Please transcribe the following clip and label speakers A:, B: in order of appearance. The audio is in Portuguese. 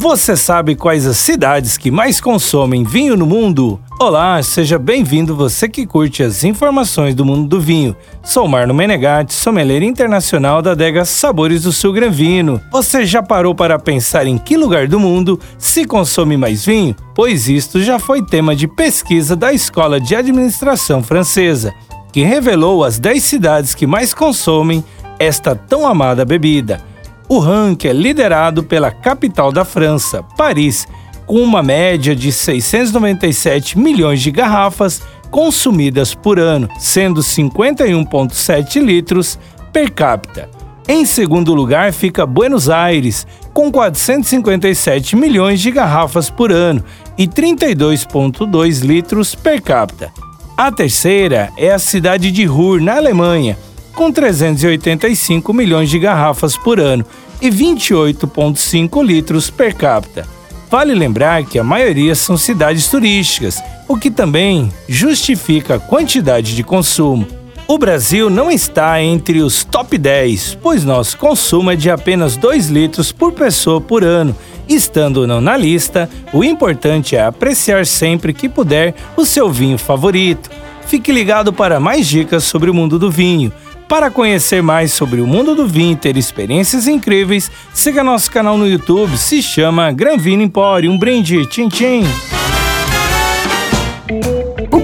A: Você sabe quais as cidades que mais consomem vinho no mundo? Olá, seja bem-vindo você que curte as informações do mundo do vinho. Sou Marno Menegatti, sommelier internacional da adega Sabores do Sul Granvino. Você já parou para pensar em que lugar do mundo se consome mais vinho? Pois isto já foi tema de pesquisa da Escola de Administração Francesa, que revelou as 10 cidades que mais consomem esta tão amada bebida. O ranking é liderado pela capital da França, Paris, com uma média de 697 milhões de garrafas consumidas por ano, sendo 51,7 litros per capita. Em segundo lugar fica Buenos Aires, com 457 milhões de garrafas por ano e 32,2 litros per capita. A terceira é a cidade de Ruhr, na Alemanha, com 385 milhões de garrafas por ano e 28,5 litros per capita. Vale lembrar que a maioria são cidades turísticas, o que também justifica a quantidade de consumo. O Brasil não está entre os top 10, pois nosso consumo é de apenas 2 litros por pessoa por ano. Estando ou não na lista, o importante é apreciar sempre que puder o seu vinho favorito. Fique ligado para mais dicas sobre o mundo do vinho. Para conhecer mais sobre o mundo do vinho e ter experiências incríveis, siga nosso canal no YouTube, se chama Gran Vino Empório. Um brinde, tchim tchim!